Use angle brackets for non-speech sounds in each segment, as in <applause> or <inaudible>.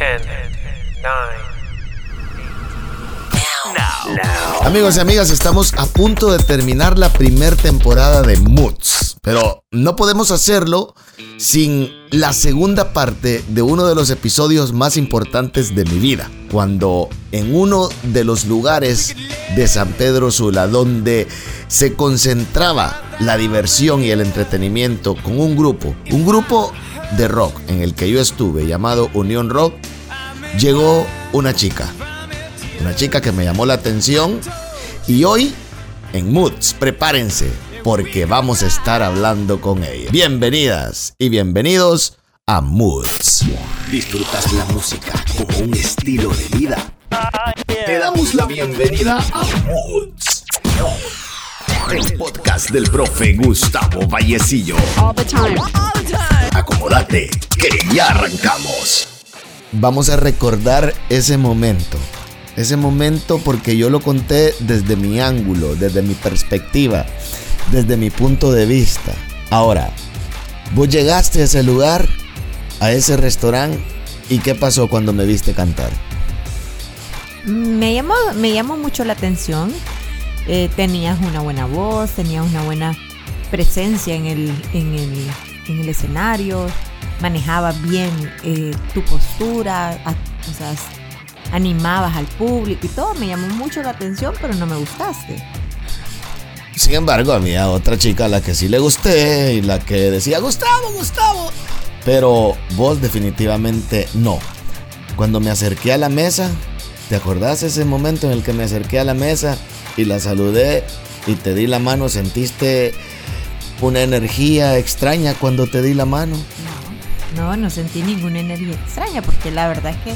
10, 9, now. now. Amigos y amigas, estamos a punto de terminar la primera temporada de Moods, pero no podemos hacerlo sin la segunda parte de uno de los episodios más importantes de mi vida, cuando en uno de los lugares de San Pedro Sula, donde se concentraba la diversión y el entretenimiento con un grupo, un grupo de rock en el que yo estuve, llamado Unión Rock, llegó una chica. Una chica que me llamó la atención y hoy en Moods, prepárense porque vamos a estar hablando con ella. Bienvenidas y bienvenidos a Moods. ¿Disfrutas la música como un estilo de vida? Te damos la bienvenida a Moods. El podcast del profe Gustavo Vallecillo. Acomódate, que ya arrancamos. Vamos a recordar ese momento. Ese momento porque yo lo conté desde mi ángulo, desde mi perspectiva, desde mi punto de vista. Ahora, vos llegaste a ese lugar, a ese restaurante, ¿y qué pasó cuando me viste cantar? Me llamó, me llamó mucho la atención. Eh, tenías una buena voz, tenías una buena presencia en el, en el, en el escenario, manejabas bien eh, tu postura, a, o sea, animabas al público y todo. Me llamó mucho la atención, pero no me gustaste. Sin embargo, había otra chica a la que sí le gusté y la que decía, Gustavo, Gustavo. Pero vos definitivamente no. Cuando me acerqué a la mesa, ¿te acordás ese momento en el que me acerqué a la mesa y la saludé y te di la mano? ¿Sentiste una energía extraña cuando te di la mano? No, no, no sentí ninguna energía extraña porque la verdad es que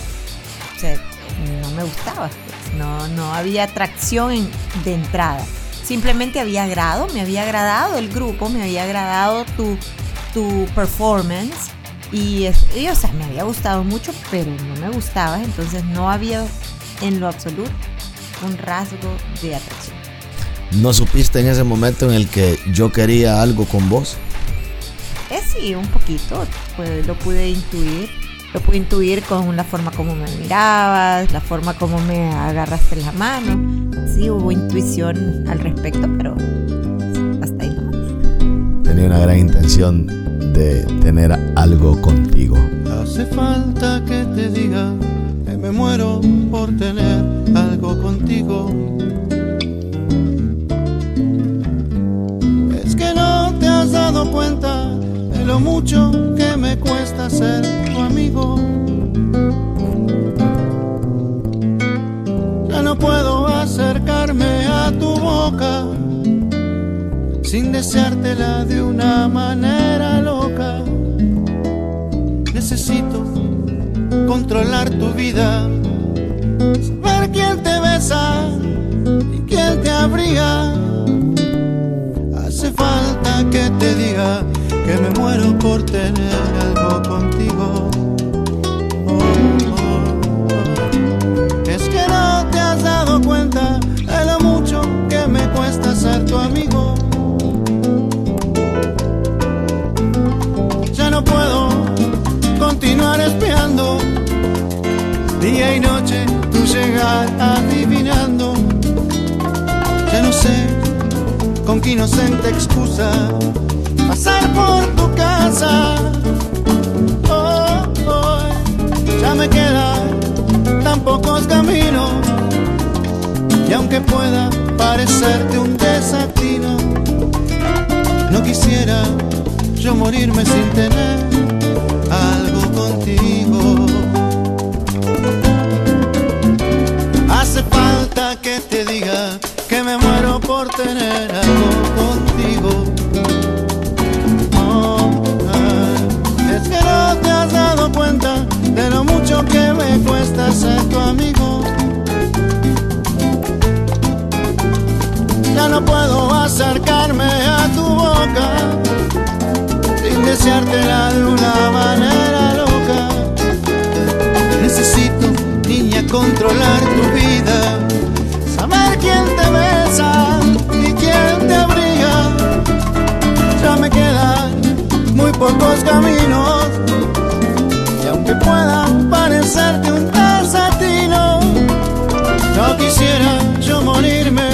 no me gustaba. No, no había atracción de entrada. Simplemente había agrado, me había agradado el grupo, me había agradado tu, tu performance. Y, y, o sea, me había gustado mucho, pero no me gustabas. Entonces no había en lo absoluto un rasgo de atracción. ¿No supiste en ese momento en el que yo quería algo con vos? Eh, sí, un poquito, pues, lo pude intuir. Lo pude intuir con la forma como me mirabas, la forma como me agarraste la mano. Sí, hubo intuición al respecto, pero hasta ahí nomás. Tenía una gran intención de tener algo contigo. Hace falta que te diga que me muero por tener algo contigo. Es que no te has dado cuenta mucho que me cuesta ser tu amigo. Ya no puedo acercarme a tu boca sin deseártela de una manera loca. Necesito controlar tu vida, saber quién te besa y quién te abriga. Hace falta que te diga que me muero por tener algo contigo. Oh. Es que no te has dado cuenta de lo mucho que me cuesta ser tu amigo. Ya no puedo continuar espiando día y noche tu llegar adivinando. Ya no sé con qué inocente excusa pasar por tu casa. Oh, oh, ya me quedan tan pocos caminos. Y aunque pueda parecerte un desatino, no quisiera yo morirme sin tener algo contigo. Hace falta que te diga que me muero por tener algo contigo no te has dado cuenta de lo mucho que me cuesta ser tu amigo. Ya no puedo acercarme a tu boca sin deseártela de una manera loca. Necesito, niña, controlar tu vida, saber quién te besa y quién te abriga. Ya me quedan muy pocos caminos parecerte un desatino, no quisiera yo morirme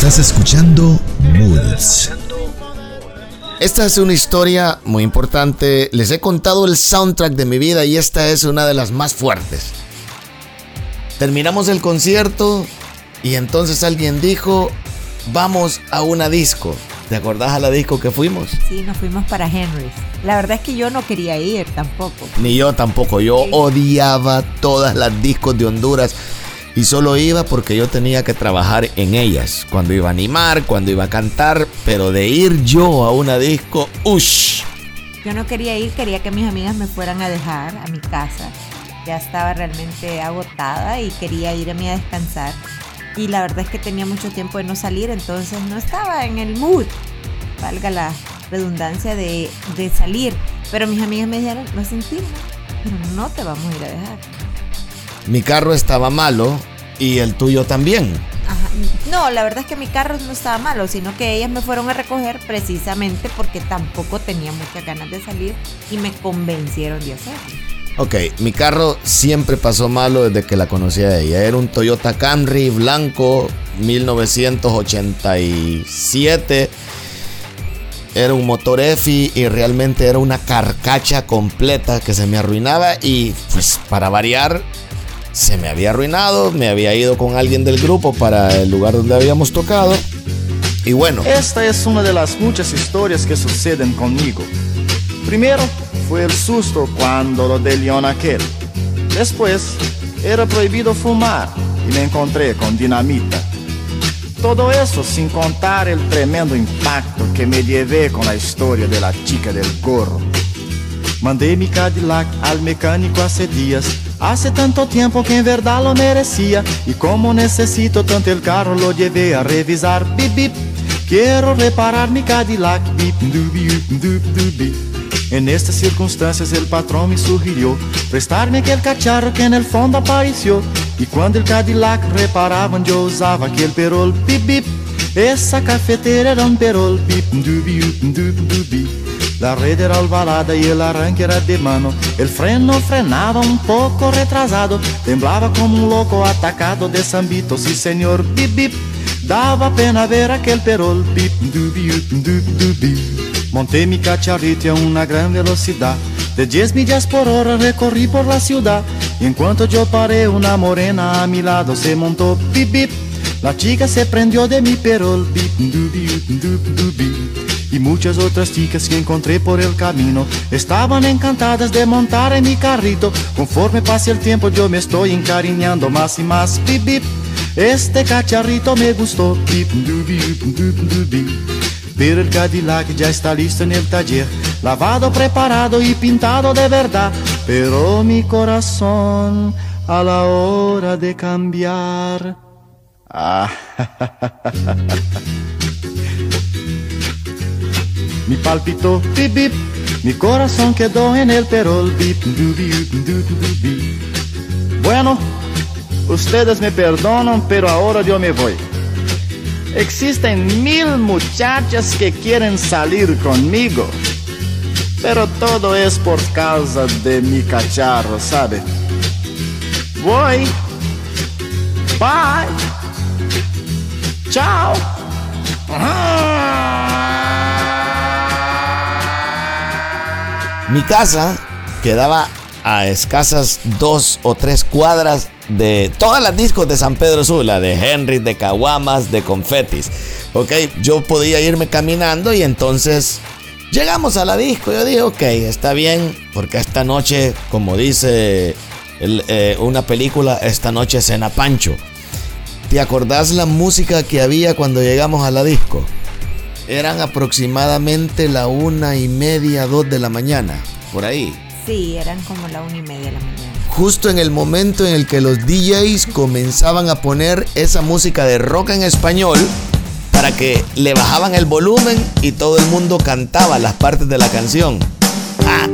Estás escuchando Moods. Esta es una historia muy importante. Les he contado el soundtrack de mi vida y esta es una de las más fuertes. Terminamos el concierto y entonces alguien dijo, vamos a una disco. ¿Te acordás a la disco que fuimos? Sí, nos fuimos para Henry's. La verdad es que yo no quería ir tampoco. Ni yo tampoco. Yo odiaba todas las discos de Honduras. Y solo iba porque yo tenía que trabajar en ellas. Cuando iba a animar, cuando iba a cantar. Pero de ir yo a una disco, ¡ush! Yo no quería ir, quería que mis amigas me fueran a dejar a mi casa. Ya estaba realmente agotada y quería irme a descansar. Y la verdad es que tenía mucho tiempo de no salir, entonces no estaba en el mood, valga la redundancia de, de salir. Pero mis amigas me dijeron, lo sentimos, pero no te vamos a ir a dejar. Mi carro estaba malo y el tuyo también. Ajá. No, la verdad es que mi carro no estaba malo, sino que ellas me fueron a recoger precisamente porque tampoco tenía muchas ganas de salir y me convencieron de hacerlo. Ok, mi carro siempre pasó malo desde que la conocí a ella. Era un Toyota Camry blanco 1987. Era un motor EFI y realmente era una carcacha completa que se me arruinaba y pues para variar se me había arruinado, me había ido con alguien del grupo para el lugar donde habíamos tocado y bueno, Esta es una de las muchas historias que suceden conmigo. Primero fue el susto cuando lo de León aquel. Después era prohibido fumar y me encontré con dinamita. Todo eso sin contar el tremendo impacto que me llevé con la historia de la chica del gorro. Mandé mi Cadillac al mecánico hace días. Hace tanto tiempo que en verdad lo merecía. Y como necesito tanto el carro, lo llevé a revisar. Bip, bip. Quiero reparar mi Cadillac. Bip, dubi, dup, dubi. En estas circunstancias el patrón me sugirió prestarme aquel cacharro que en el fondo apareció. Y cuando el Cadillac reparaban yo usaba aquel perol. Bip, bip. Esa cafetera era un perol. Bip, dubi, dup, dubi. La red era alvarada y el arranque era de mano. El freno frenaba un poco retrasado. Temblaba como un loco atacado de Sambito. Sí, señor, bip, bip. Daba pena ver aquel perol. Bip, dubi, up, dup, dubi. Monté mi cacharrito a una gran velocidad. De 10 millas por hora recorrí por la ciudad. Y en cuanto yo paré, una morena a mi lado se montó. Bip, bip. La chica se prendió de mi perol. Bip, dubi, up, dup, dubi y muchas otras chicas que encontré por el camino estaban encantadas de montar en mi carrito. Conforme pase el tiempo yo me estoy encariñando más y más. Bip, bip. Este cacharrito me gustó. Bip. Pero el Cadillac ya está listo en el taller, lavado, preparado y pintado de verdad. Pero mi corazón a la hora de cambiar. Ah. <laughs> mi palpitó, bip, bip, mi corazón quedó en el perol. Bip, du, bip, du, du, du, bip. Bueno, ustedes me perdonan, pero ahora yo me voy. Existen mil muchachas que quieren salir conmigo, pero todo es por causa de mi cacharro, ¿sabe? Voy. Bye. Chao. Mi casa quedaba a escasas dos o tres cuadras de todas las discos de San Pedro Sula, de Henry, de Caguamas, de Confetis. Ok, yo podía irme caminando y entonces llegamos a la disco. Yo dije, ok, está bien, porque esta noche, como dice eh, una película, esta noche cena Pancho. ¿Te acordás la música que había cuando llegamos a la disco? Eran aproximadamente la una y media, dos de la mañana, por ahí. Sí, eran como la una y media de la mañana. Justo en el momento en el que los DJs comenzaban a poner esa música de rock en español para que le bajaban el volumen y todo el mundo cantaba las partes de la canción. Ah,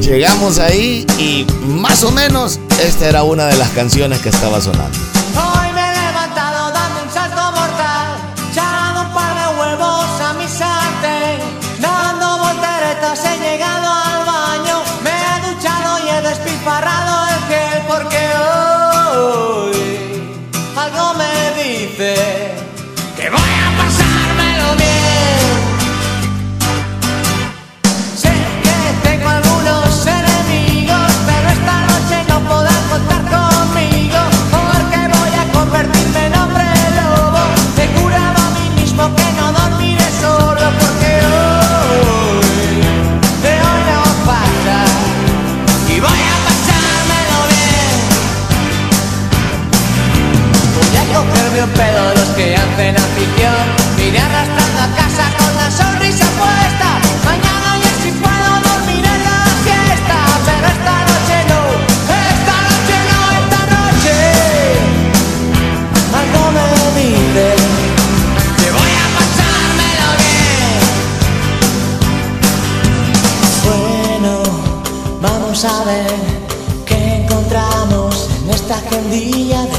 llegamos ahí y más o menos esta era una de las canciones que estaba sonando. Esta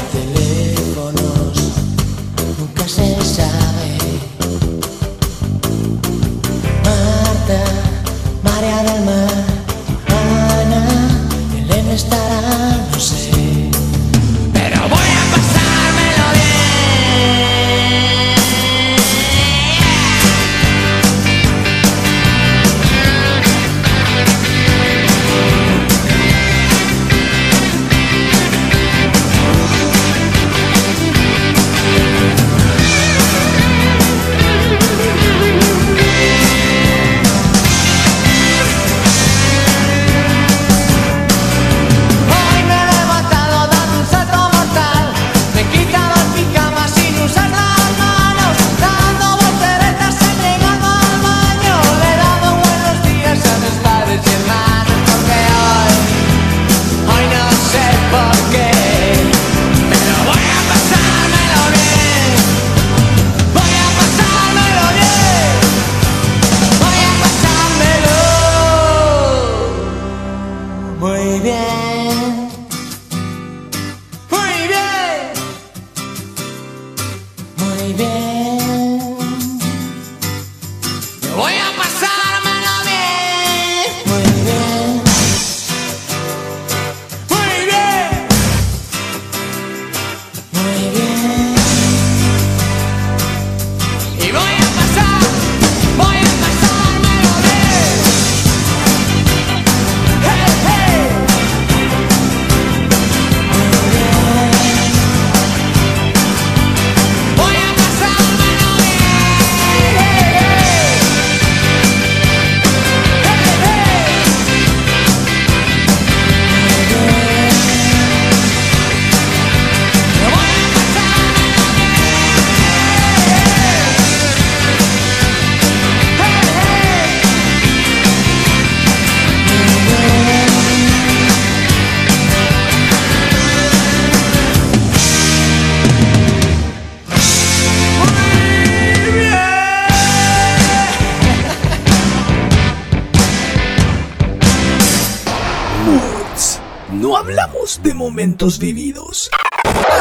momentos vividos.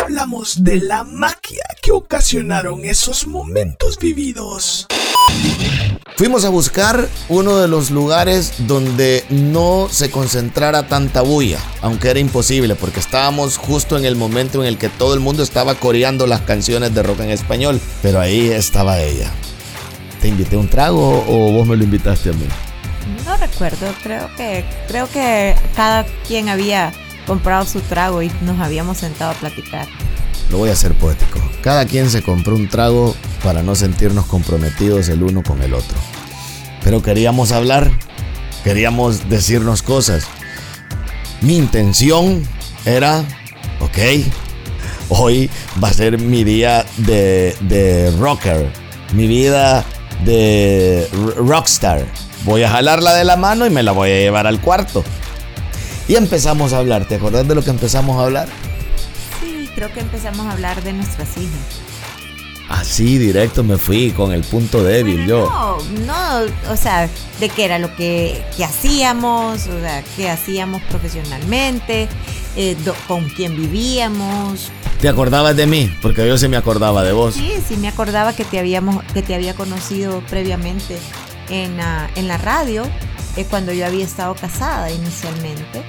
Hablamos de la magia que ocasionaron esos momentos vividos. Fuimos a buscar uno de los lugares donde no se concentrara tanta bulla, aunque era imposible porque estábamos justo en el momento en el que todo el mundo estaba coreando las canciones de rock en español, pero ahí estaba ella. ¿Te invité un trago o vos me lo invitaste a mí? No recuerdo, creo que creo que cada quien había comprado su trago y nos habíamos sentado a platicar. Lo voy a hacer poético. Cada quien se compró un trago para no sentirnos comprometidos el uno con el otro. Pero queríamos hablar, queríamos decirnos cosas. Mi intención era, ok, hoy va a ser mi día de, de rocker, mi vida de rockstar. Voy a jalarla de la mano y me la voy a llevar al cuarto. Y empezamos a hablar. ¿Te acordás de lo que empezamos a hablar? Sí, creo que empezamos a hablar de nuestras hijas. Así directo me fui con el punto débil yo. No, no, o sea, de qué era lo que, que hacíamos, o sea, qué hacíamos profesionalmente, eh, do- con quién vivíamos. ¿Te acordabas de mí? Porque yo sí me acordaba de vos. Sí, sí me acordaba que te habíamos, que te había conocido previamente en la, en la radio, eh, cuando yo había estado casada inicialmente.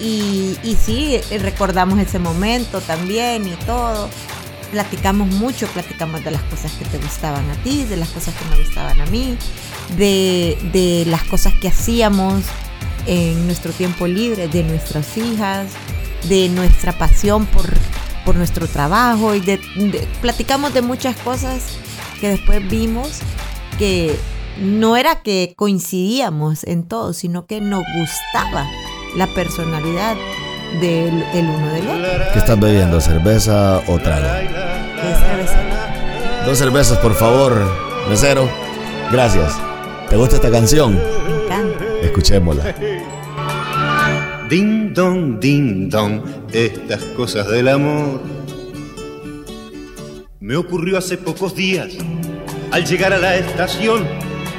Y, y sí, eh, recordamos ese momento también y todo. Platicamos mucho, platicamos de las cosas que te gustaban a ti, de las cosas que me gustaban a mí, de, de las cosas que hacíamos en nuestro tiempo libre, de nuestras hijas, de nuestra pasión por, por nuestro trabajo y de, de- platicamos de muchas cosas que después vimos que no era que coincidíamos en todo, sino que nos gustaba la personalidad del el uno del otro. ¿Qué estás bebiendo? ¿Cerveza o trago? Es cerveza. Dos cervezas, por favor, mesero. Gracias. ¿Te gusta esta canción? Me encanta. Escuchémosla. Ding dong, ding dong, estas cosas del amor. Me ocurrió hace pocos días. Al llegar a la estación,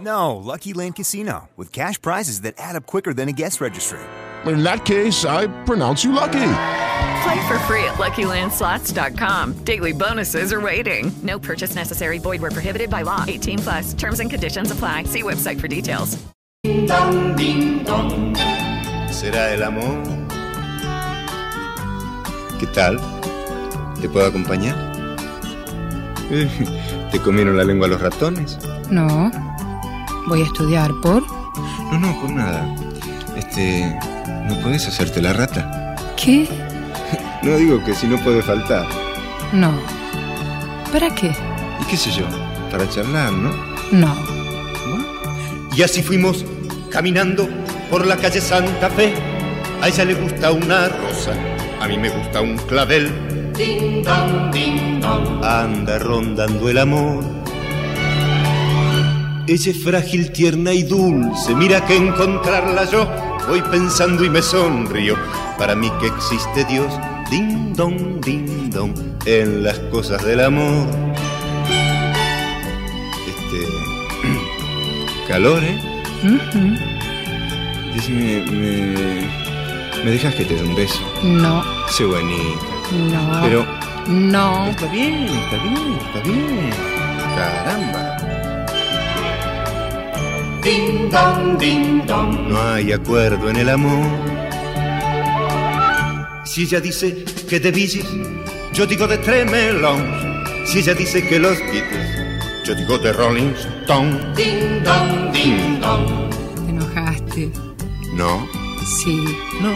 No, Lucky Land Casino, with cash prizes that add up quicker than a guest registry. In that case, I pronounce you lucky. Play for free at LuckyLandSlots.com. Daily bonuses are waiting. No purchase necessary. Void where prohibited by law. 18 plus. Terms and conditions apply. See website for details. Ding dong, ding dong. ¿Será el amor? ¿Qué tal? ¿Te puedo acompañar? <laughs> ¿Te comieron la lengua los ratones? No. Voy a estudiar por... No, no, por nada. Este, ¿no puedes hacerte la rata? ¿Qué? <laughs> No digo que si no puede faltar. No. ¿Para qué? ¿Y qué sé yo? Para charlar, ¿no? No. Y así fuimos caminando por la calle Santa Fe. A ella le gusta una rosa, a mí me gusta un clavel. Ding dong, ding dong. Anda rondando el amor. Ella es frágil, tierna y dulce. Mira que encontrarla yo voy pensando y me sonrío. Para mí que existe Dios. Ding dong, ding dong. En las cosas del amor. Este. <clears throat> calor, ¿eh? Ujú. Decime, me, me dejas que te dé un beso. No, Sé bonita. no. Pero No. está bien, está bien, está bien. Caramba. Ding dong, ding dong. No hay acuerdo en el amor. Si ella dice que de Gees, yo digo de Tremelón. Si ella dice que los Beatles, yo digo de Rolling Stone. Ding dong, ding dong. Te enojaste. No. Sí. No.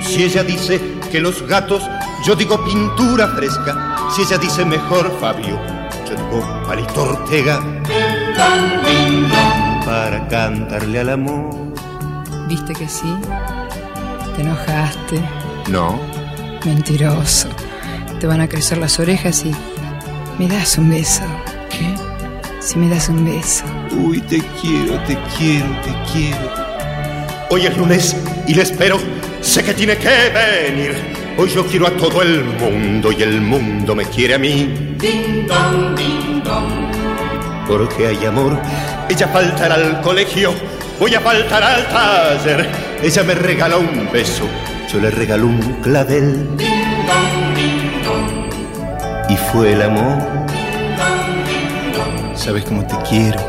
Si ella dice que los gatos, yo digo pintura fresca. Si ella dice mejor Fabio, digo Palito Ortega. Para cantarle al amor. ¿Viste que sí? Te enojaste. No. Mentiroso. Te van a crecer las orejas y... ¿Me das un beso? ¿Qué? Si me das un beso. Uy, te quiero, te quiero, te quiero. Hoy es lunes y le espero. Sé que tiene que venir. Hoy yo quiero a todo el mundo y el mundo me quiere a mí. Ding dong, ding dong. Porque hay amor. Ella faltará al colegio. Voy a faltar al taller. Ella me regaló un beso. Yo le regalo un clavel. Ding dong, ding dong. Y fue el amor. Sabes cómo te quiero.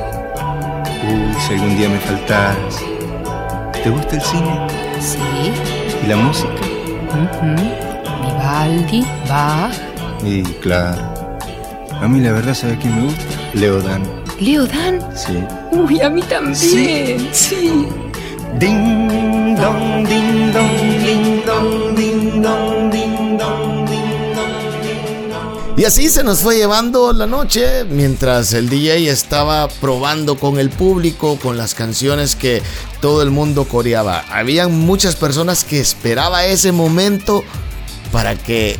Uy, si algún día me faltaras. ¿Te gusta el cine? Sí. ¿Y la música? Ujú. Vivaldi, Bach. Y claro. A mí la verdad, ¿sabes quién me gusta? Leodan. Leo Dan. Sí. Uy, a mí también. Sí. sí. Ding dong, ding dong, ding dong, ding dong, ding dong, ding dong. Y así se nos fue llevando la noche mientras el DJ estaba probando con el público, con las canciones que todo el mundo coreaba. Habían muchas personas que esperaba ese momento para que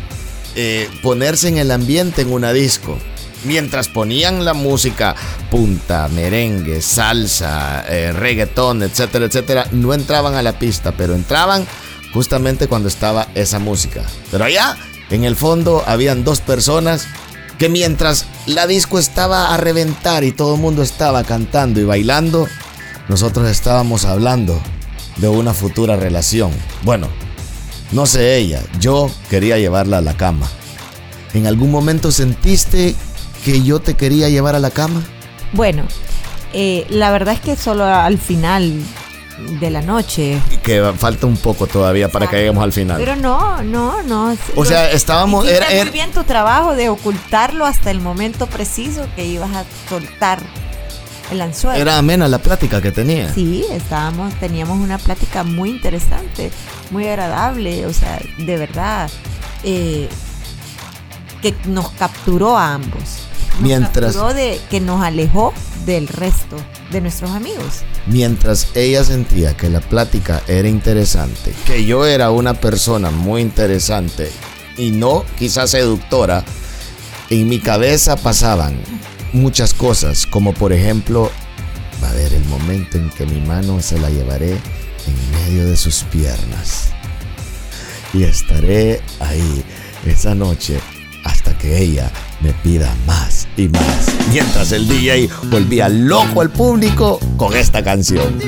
eh, ponerse en el ambiente en una disco. Mientras ponían la música punta, merengue, salsa, eh, reggaetón, etcétera, etcétera, no entraban a la pista, pero entraban justamente cuando estaba esa música. Pero allá, en el fondo, habían dos personas que mientras la disco estaba a reventar y todo el mundo estaba cantando y bailando, nosotros estábamos hablando de una futura relación. Bueno, no sé ella, yo quería llevarla a la cama. ¿En algún momento sentiste que yo te quería llevar a la cama? Bueno, eh, la verdad es que solo al final de la noche. Que falta un poco todavía para que lleguemos al final. Pero no, no, no. O sea, estábamos- era- muy bien tu trabajo de ocultarlo hasta el momento preciso que ibas a soltar el anzuelo. Era amena la plática que tenía. Sí, estábamos, teníamos una plática muy interesante, muy agradable, o sea, de verdad, eh, que nos capturó a ambos. Mientras- de que nos alejó del resto de nuestros amigos. Mientras ella sentía que la plática era interesante, que yo era una persona muy interesante y no quizás seductora, en mi cabeza pasaban muchas cosas, como por ejemplo, va a haber el momento en que mi mano se la llevaré en medio de sus piernas. Y estaré ahí esa noche hasta que ella me pida más y más. Mientras el DJ volvía loco al público con esta canción.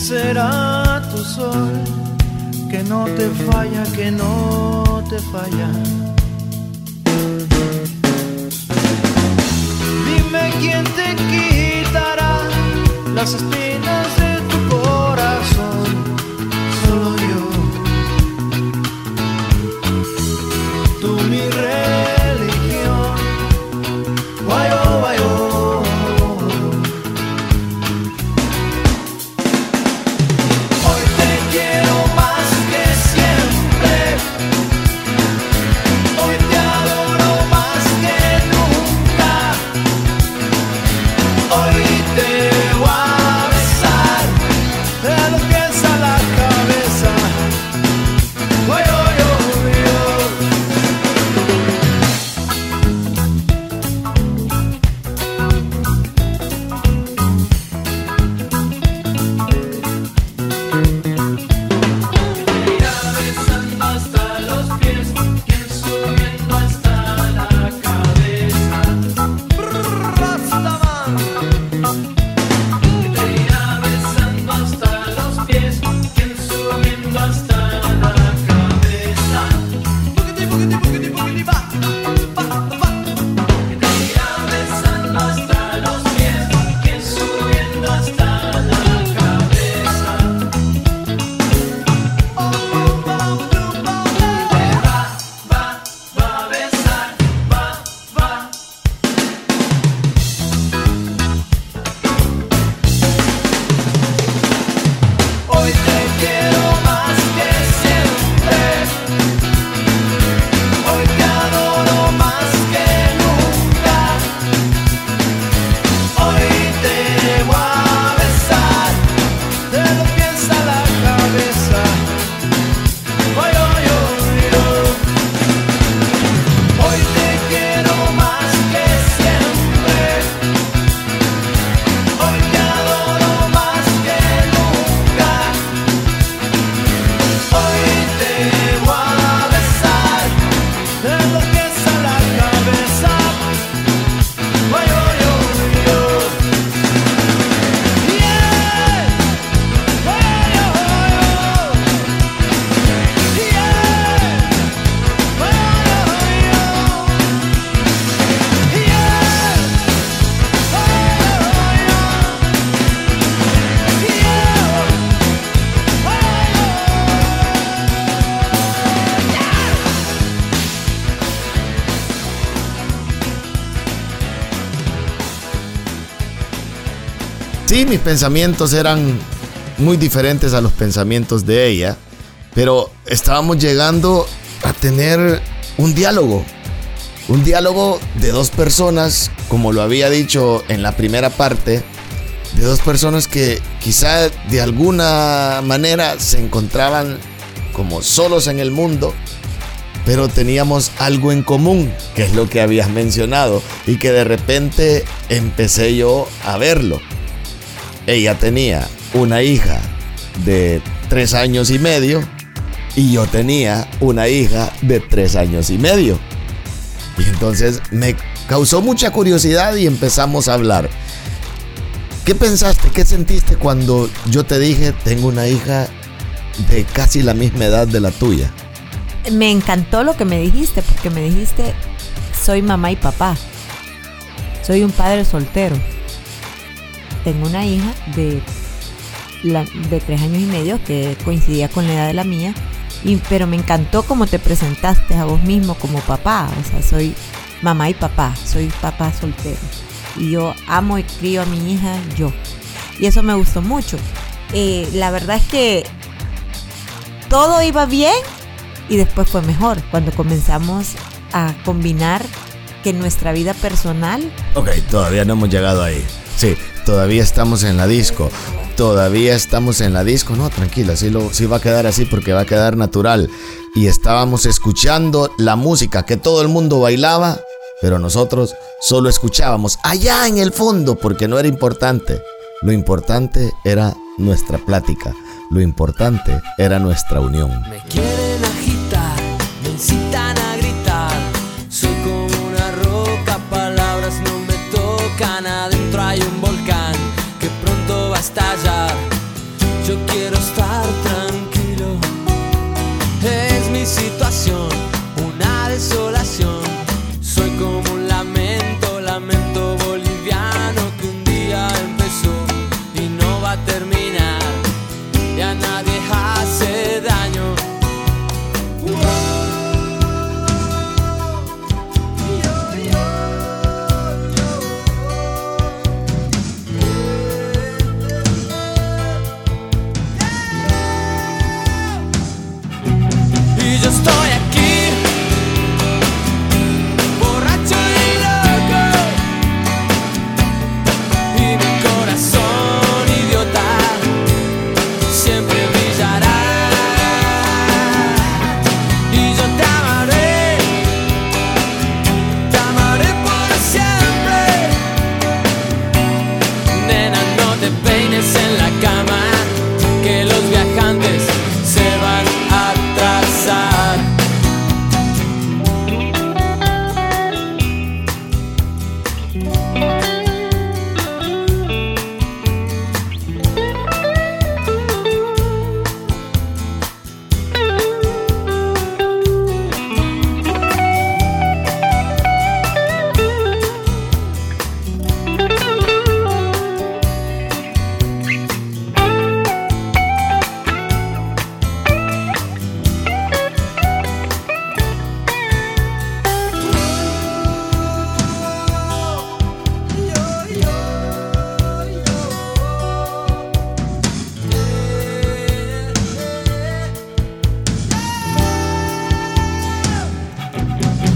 ¿Quién será tu sol? Que no te falla, que no te falla. Dime quién te quitará las espinas Mis pensamientos eran muy diferentes a los pensamientos de ella, pero estábamos llegando a tener un diálogo. Un diálogo de dos personas, como lo había dicho en la primera parte, de dos personas que quizá de alguna manera se encontraban como solos en el mundo, pero teníamos algo en común, que es lo que habías mencionado, y que de repente empecé yo a verlo. Ella tenía una hija de tres años y medio y yo tenía una hija de tres años y medio. Y entonces me causó mucha curiosidad y empezamos a hablar. ¿Qué pensaste, qué sentiste cuando yo te dije tengo una hija de casi la misma edad de la tuya? Me encantó lo que me dijiste, porque me dijiste, soy mamá y papá. Soy un padre soltero. Tengo una hija de, de tres años y medio que coincidía con la edad de la mía. Y, pero me encantó cómo te presentaste a vos mismo como papá. O sea, soy mamá y papá. Soy papá soltero. Y yo amo y crío a mi hija yo. Y eso me gustó mucho. Eh, la verdad es que todo iba bien y después fue mejor cuando comenzamos a combinar que nuestra vida personal Ok, todavía no hemos llegado ahí. Sí, todavía estamos en la disco. Todavía estamos en la disco. No, tranquila, sí, sí va a quedar así porque va a quedar natural. Y estábamos escuchando la música que todo el mundo bailaba, pero nosotros solo escuchábamos allá en el fondo porque no era importante. Lo importante era nuestra plática. Lo importante era nuestra unión. Me quieren agitar, me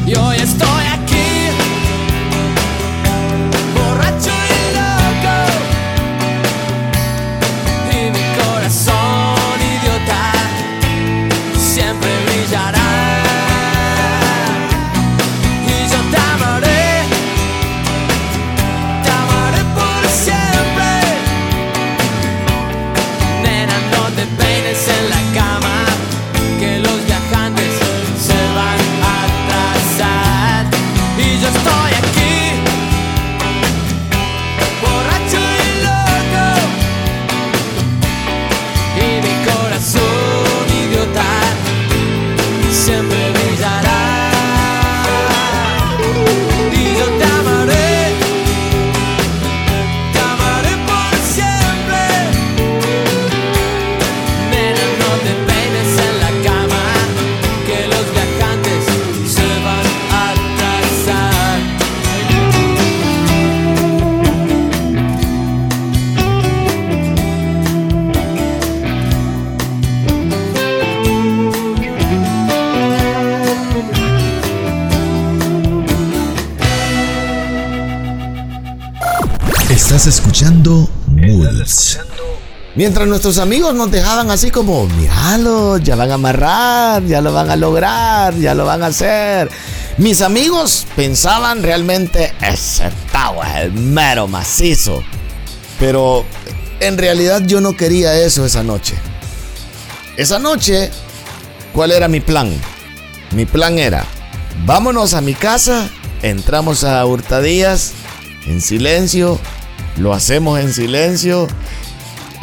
Y hoy estoy Mientras nuestros amigos nos dejaban así como, míralo, ya van a amarrar, ya lo van a lograr, ya lo van a hacer. Mis amigos pensaban realmente, ese Tavo es el mero macizo. Pero en realidad yo no quería eso esa noche. Esa noche, ¿cuál era mi plan? Mi plan era, vámonos a mi casa, entramos a Hurtadillas en silencio, lo hacemos en silencio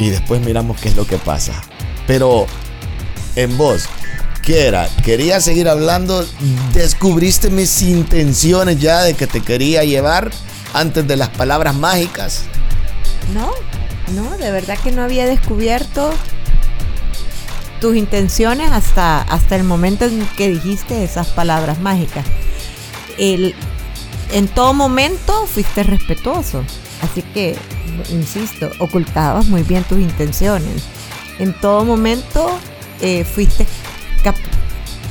y después miramos qué es lo que pasa. Pero en voz, ¿qué era? ¿Quería seguir hablando? ¿Descubriste mis intenciones ya de que te quería llevar antes de las palabras mágicas? No, no, de verdad que no había descubierto tus intenciones hasta, hasta el momento en que dijiste esas palabras mágicas. El, en todo momento fuiste respetuoso, así que, insisto, ocultabas muy bien tus intenciones. En todo momento eh, fuiste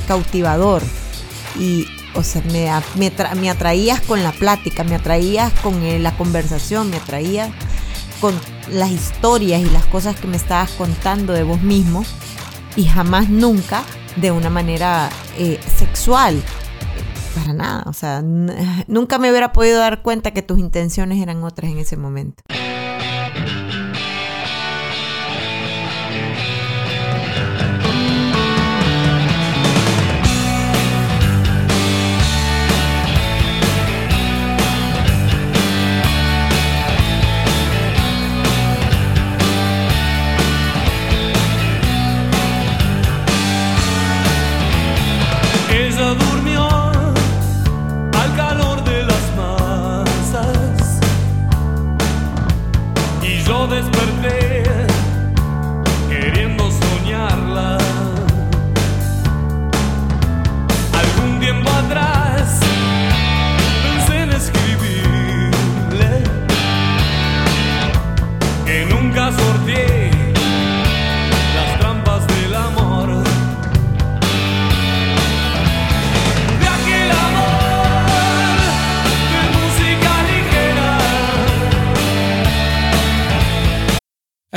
cautivador y, o sea, me, me, me atraías con la plática, me atraías con eh, la conversación, me atraías con las historias y las cosas que me estabas contando de vos mismo y jamás nunca de una manera eh, sexual. Para nada, o sea, nunca me hubiera podido dar cuenta que tus intenciones eran otras en ese momento.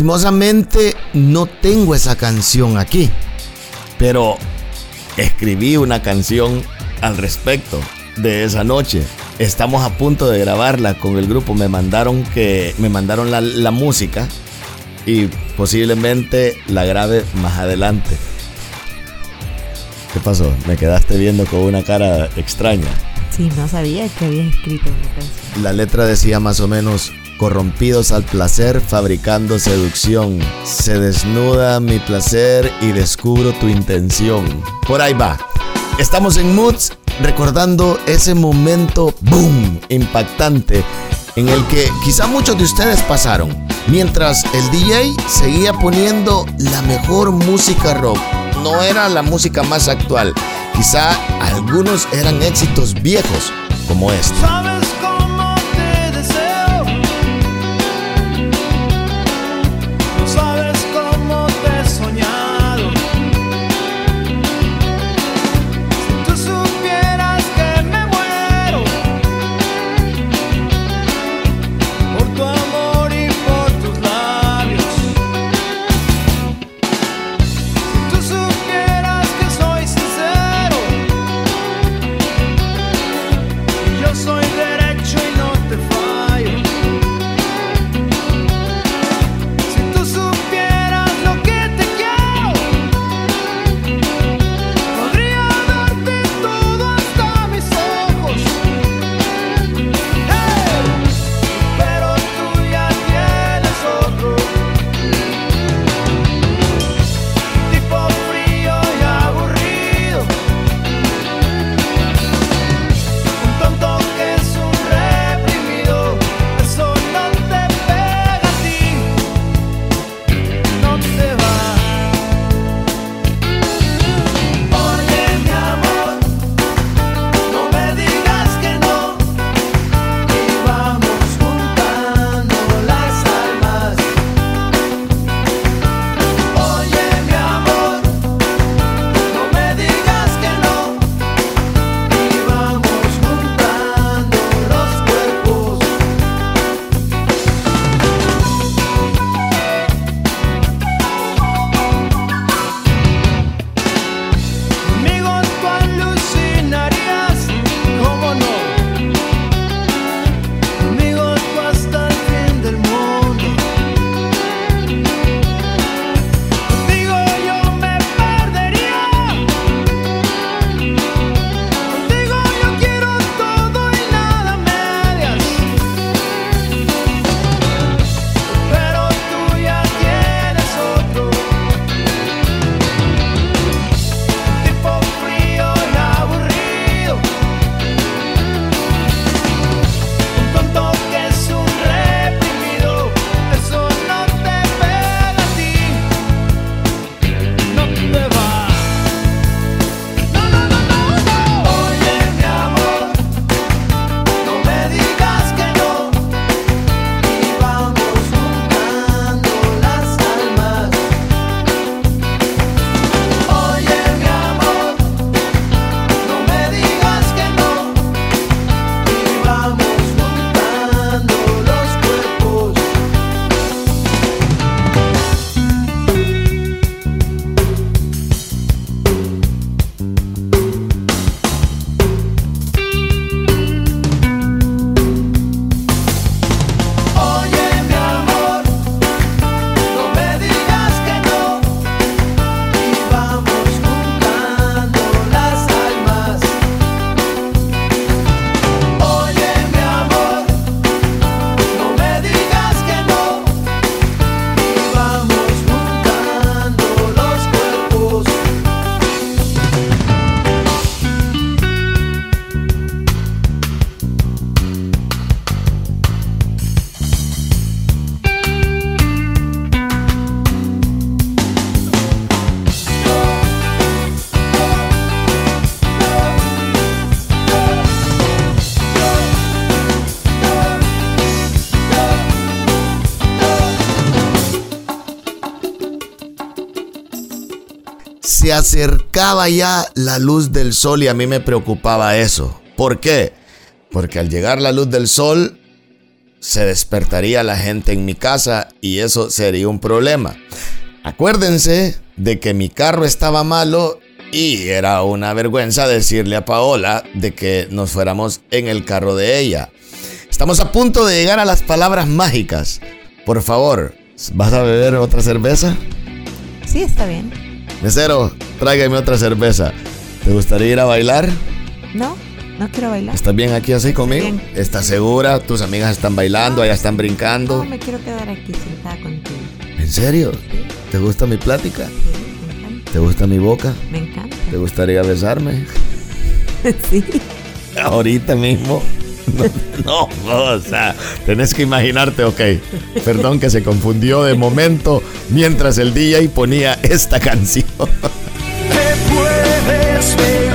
Lastimosamente no tengo esa canción aquí, pero escribí una canción al respecto de esa noche. Estamos a punto de grabarla con el grupo. Me mandaron que me mandaron la, la música y posiblemente la grabe más adelante. ¿Qué pasó? Me quedaste viendo con una cara extraña. Sí, no sabía que había escrito una canción. La letra decía más o menos, corrompidos al placer, fabricando seducción. Se desnuda mi placer y descubro tu intención. Por ahí va. Estamos en Moods recordando ese momento boom impactante en el que quizá muchos de ustedes pasaron, mientras el DJ seguía poniendo la mejor música rock. No era la música más actual, quizá algunos eran éxitos viejos como este. Acercaba ya la luz del sol y a mí me preocupaba eso. ¿Por qué? Porque al llegar la luz del sol se despertaría la gente en mi casa y eso sería un problema. Acuérdense de que mi carro estaba malo y era una vergüenza decirle a Paola de que nos fuéramos en el carro de ella. Estamos a punto de llegar a las palabras mágicas. Por favor, ¿vas a beber otra cerveza? Sí, está bien mesero, tráigame otra cerveza. ¿Te gustaría ir a bailar? No, no quiero bailar. ¿Estás bien aquí así conmigo? Bien. ¿Estás segura? ¿Tus amigas están bailando? No, ¿Allá están brincando? No, me quiero quedar aquí sentada contigo. ¿En serio? ¿Te gusta mi plática? Sí, me encanta. ¿Te gusta mi boca? Me encanta. ¿Te gustaría besarme? <laughs> sí. Ahorita mismo. <laughs> No, o sea, tenés que imaginarte, ok. Perdón que se confundió de momento mientras el DJ ponía esta canción. Te puedes ver.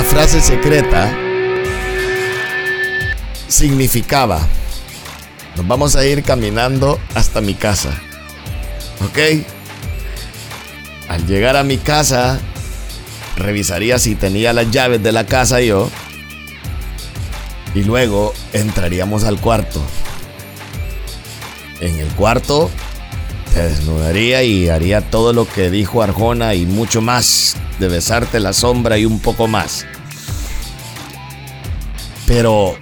Frase secreta significaba, nos vamos a ir caminando hasta mi casa. ¿Ok? Al llegar a mi casa, revisaría si tenía las llaves de la casa yo. Y luego entraríamos al cuarto. En el cuarto desnudaría y haría todo lo que dijo Arjona y mucho más. De besarte la sombra y un poco más. Pero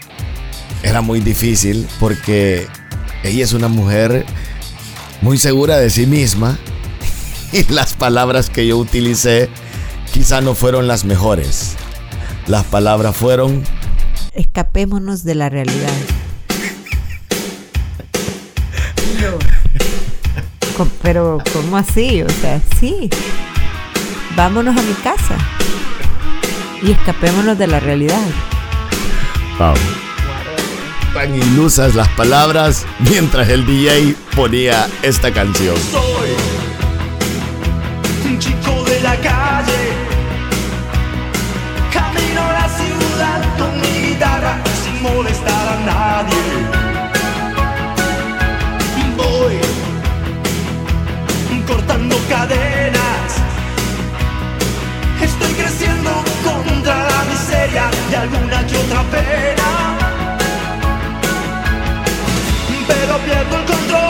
era muy difícil porque ella es una mujer muy segura de sí misma <laughs> y las palabras que yo utilicé quizá no fueron las mejores. Las palabras fueron Escapémonos de la realidad. Pero, ¿cómo así? O sea, sí. Vámonos a mi casa. Y escapémonos de la realidad. Wow. Tan ilusas las palabras mientras el DJ ponía esta canción. Soy un chico de la calle. Camino a la ciudad con mi guitarra sin molestar a nadie. Voy cortando cadenas. Estoy creciendo contra la miseria y alguna que otra pena. Pero pierdo el control.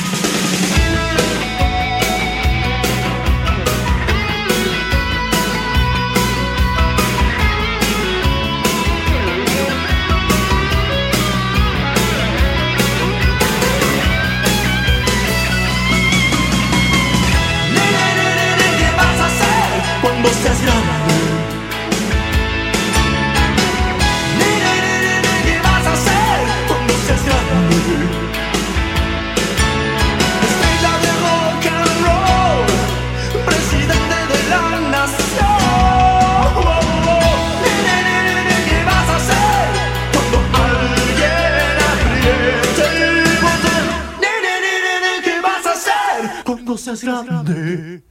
Cuando seas grande? ¿qué vas a hacer cuando seas grande? Estrella de rock and roll, presidente de la nación. Nene, nene, nene, ¿qué vas a hacer cuando alguien apriete el botón? ¿qué vas a hacer cuando seas grande?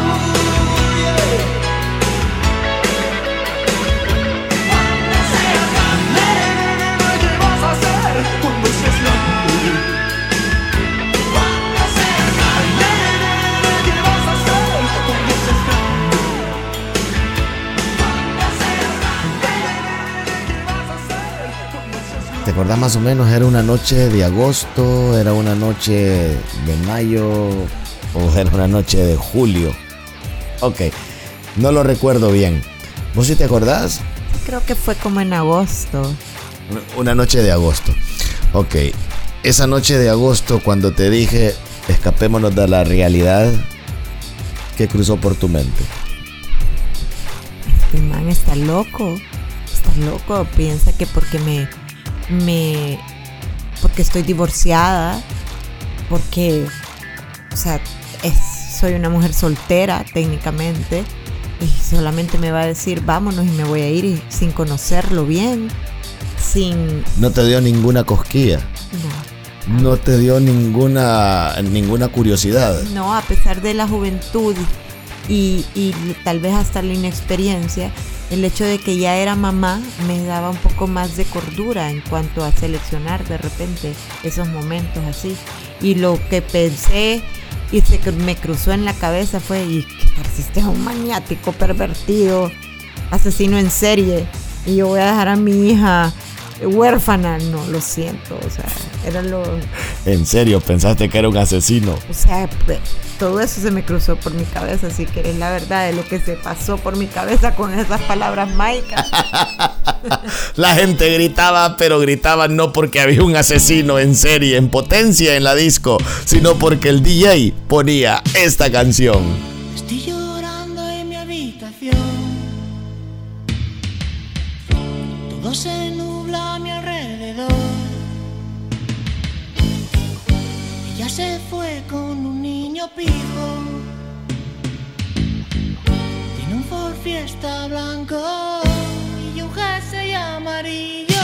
¿Te acordás más o menos? ¿Era una noche de agosto? ¿Era una noche de mayo? ¿O <laughs> era una noche de julio? Ok, no lo recuerdo bien. ¿Vos sí te acordás? Creo que fue como en agosto. Una noche de agosto. Ok, esa noche de agosto cuando te dije escapémonos de la realidad, ¿qué cruzó por tu mente? Este man está loco. Está loco. Piensa que porque me. Me. porque estoy divorciada. Porque. O sea, es- soy una mujer soltera técnicamente. Y solamente me va a decir vámonos y me voy a ir y sin conocerlo bien. Sin. No te dio ninguna cosquilla. No te dio ninguna ninguna curiosidad. No, a pesar de la juventud y, y tal vez hasta la inexperiencia, el hecho de que ya era mamá me daba un poco más de cordura en cuanto a seleccionar de repente esos momentos así. Y lo que pensé y se me cruzó en la cabeza fue, ¿y es un maniático, pervertido, asesino en serie? Y yo voy a dejar a mi hija huérfana. No, lo siento, o sea, era lo... En serio, pensaste que era un asesino. O sea, todo eso se me cruzó por mi cabeza, así que es la verdad de lo que se pasó por mi cabeza con esas palabras mágicas. <laughs> La gente gritaba, pero gritaba no porque había un asesino en serie, en potencia en la disco, sino porque el DJ ponía esta canción. Se fue con un niño pijo. Tiene un Ford Fiesta blanco y un jersey amarillo.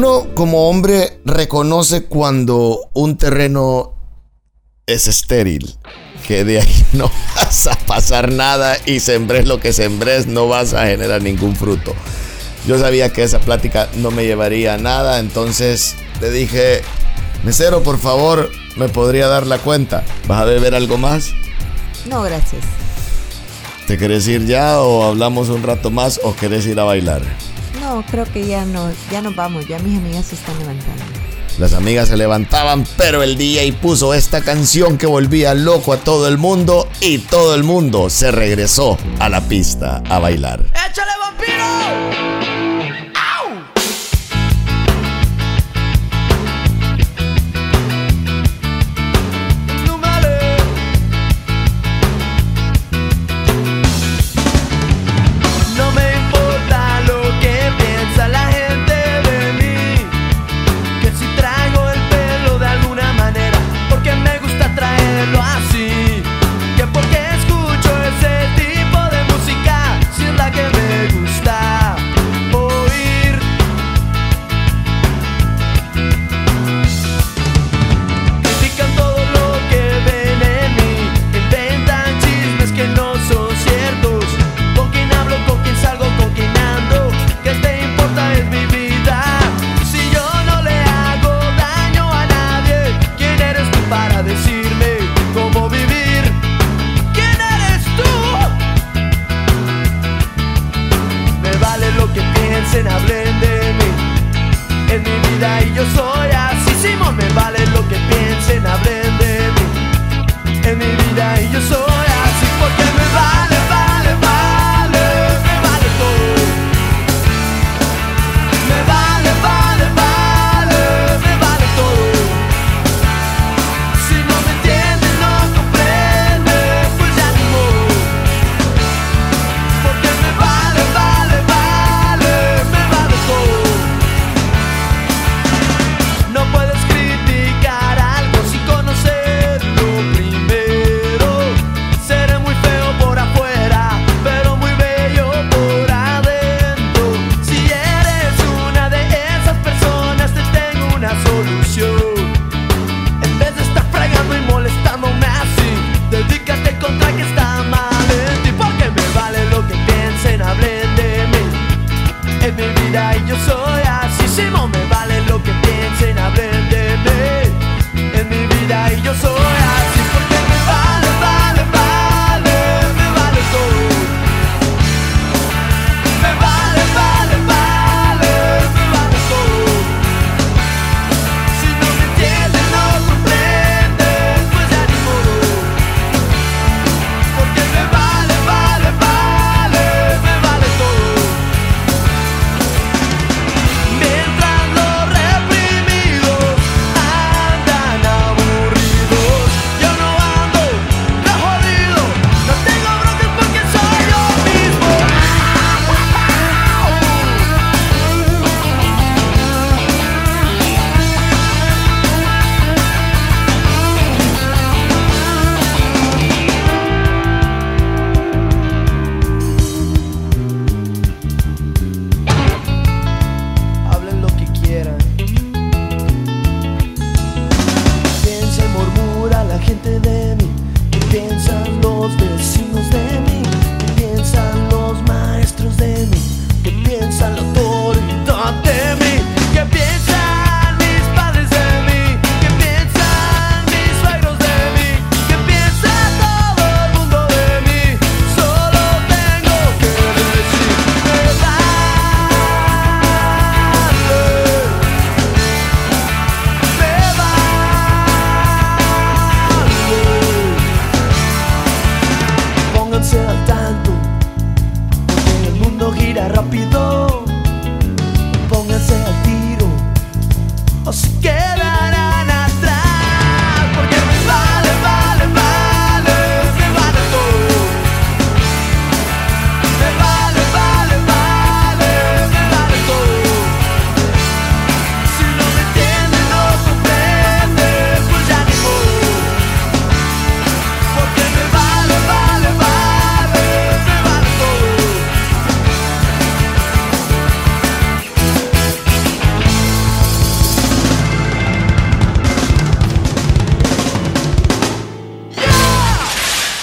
uno como hombre reconoce cuando un terreno es estéril? Que de ahí <laughs> no vas a pasar nada y sembres lo que sembres, no vas a generar ningún fruto. Yo sabía que esa plática no me llevaría a nada, entonces le dije, mesero, por favor, ¿me podría dar la cuenta? ¿Vas a beber algo más? No, gracias. ¿Te querés ir ya o hablamos un rato más o querés ir a bailar? creo que ya nos, ya nos vamos, ya mis amigas se están levantando. Las amigas se levantaban, pero el DJ puso esta canción que volvía loco a todo el mundo y todo el mundo se regresó a la pista a bailar. ¡Échale!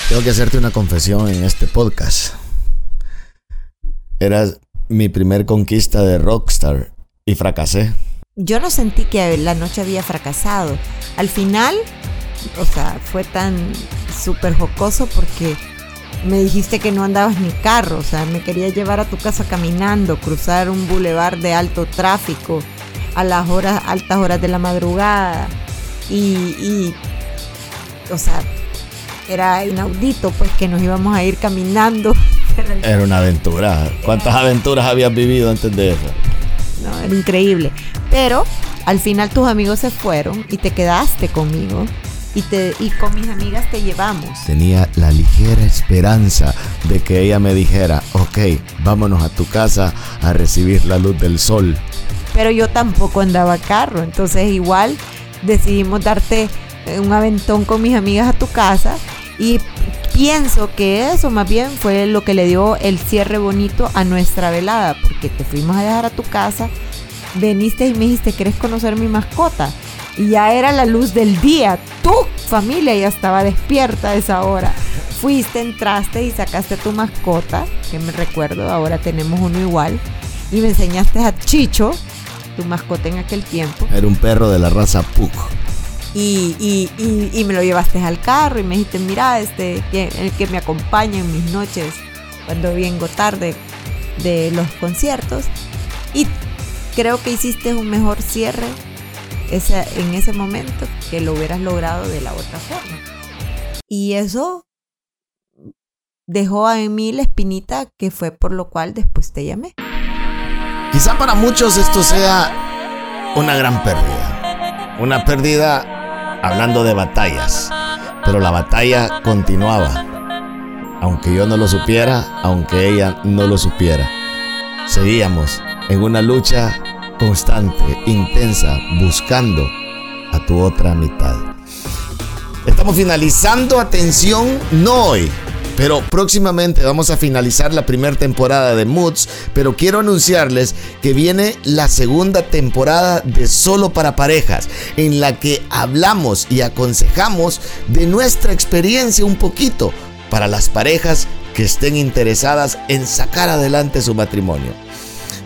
Tengo que hacerte una confesión en este podcast. Eras mi primer conquista de rockstar y fracasé. Yo no sentí que la noche había fracasado. Al final, o sea, fue tan súper jocoso porque me dijiste que no andabas ni carro, o sea, me quería llevar a tu casa caminando, cruzar un bulevar de alto tráfico a las horas, altas horas de la madrugada. Y, y, o sea, era inaudito pues que nos íbamos a ir caminando. <laughs> Era una aventura. ¿Cuántas aventuras habías vivido antes de eso? No, era increíble. Pero al final tus amigos se fueron y te quedaste conmigo. Y, te, y con mis amigas te llevamos. Tenía la ligera esperanza de que ella me dijera, ok, vámonos a tu casa a recibir la luz del sol. Pero yo tampoco andaba carro, entonces igual decidimos darte un aventón con mis amigas a tu casa y pienso que eso más bien fue lo que le dio el cierre bonito a nuestra velada, porque te fuimos a dejar a tu casa, veniste y me dijiste, ¿querés conocer mi mascota? Y ya era la luz del día, tu familia ya estaba despierta a esa hora. Fuiste, entraste y sacaste tu mascota, que me recuerdo, ahora tenemos uno igual, y me enseñaste a Chicho, tu mascota en aquel tiempo. Era un perro de la raza Pug. Y, me lo llevaste al carro y me dijiste, mira, este, el que me acompaña en mis noches cuando vengo tarde de los conciertos. Y creo que hiciste un mejor cierre en ese momento que lo hubieras logrado de la otra forma. Y eso dejó en mí la espinita que fue por lo cual después te llamé. Quizá para muchos esto sea una gran pérdida. Una pérdida hablando de batallas. Pero la batalla continuaba. Aunque yo no lo supiera, aunque ella no lo supiera. Seguíamos en una lucha constante, intensa, buscando a tu otra mitad. Estamos finalizando, atención, no hoy, pero próximamente vamos a finalizar la primera temporada de Moods, pero quiero anunciarles que viene la segunda temporada de Solo para Parejas, en la que hablamos y aconsejamos de nuestra experiencia un poquito para las parejas que estén interesadas en sacar adelante su matrimonio.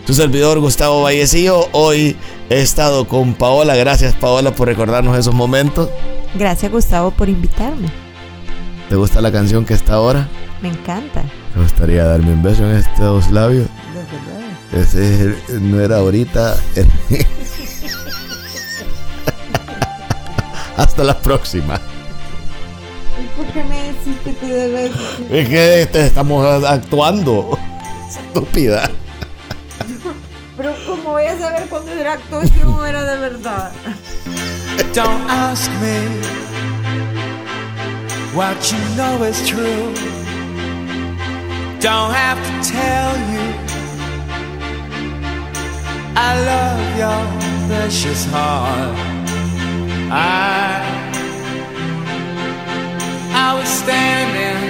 Tu servidor Gustavo Vallecillo, hoy he estado con Paola, gracias Paola por recordarnos esos momentos. Gracias Gustavo por invitarme. ¿Te gusta la canción que está ahora? Me encanta. Me gustaría darme un beso en estos labios. Ese es el- no era ahorita. <laughs> Hasta la próxima. ¿Por qué me decís que te debes? Es que este, estamos actuando. Estúpida. Pero ¿cómo voy a saber cuándo era actuación o era de verdad? Don't ask me what you know is true. Don't have to tell you. I love your precious heart. I I was standing.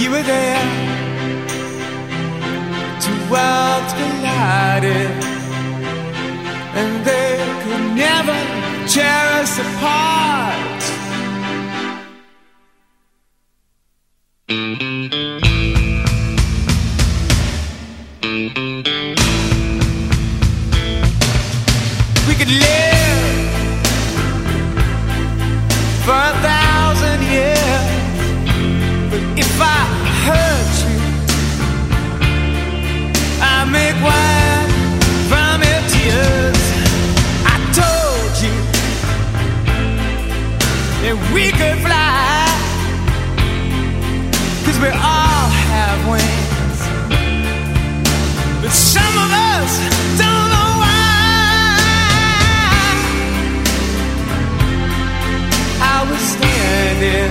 You were there. Two worlds collided and they could never tear us apart. We could live for a thousand years, but if I hurt you, I make wine from your tears. I told you that we could fly, we all have wings. But some of us don't know why. I was standing,